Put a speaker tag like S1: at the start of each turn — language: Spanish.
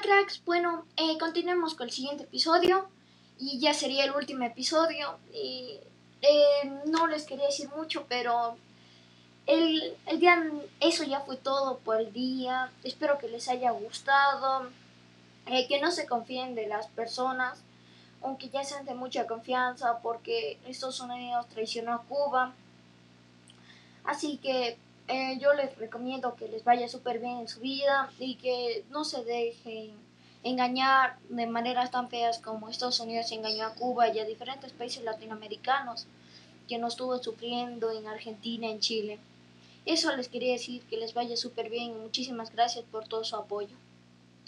S1: Cracks, bueno, eh, continuemos con el siguiente episodio y ya sería el último episodio y eh, no les quería decir mucho, pero el, el día, eso ya fue todo por el día, espero que les haya gustado, eh, que no se confíen de las personas, aunque ya sean de mucha confianza porque Estados Unidos traicionó a Cuba, así que eh, yo les recomiendo que les vaya súper bien en su vida y que no se dejen engañar de maneras tan feas como Estados Unidos engañó a Cuba y a diferentes países latinoamericanos que nos estuvo sufriendo en Argentina, en Chile. Eso les quería decir, que les vaya súper bien y muchísimas gracias por todo su apoyo.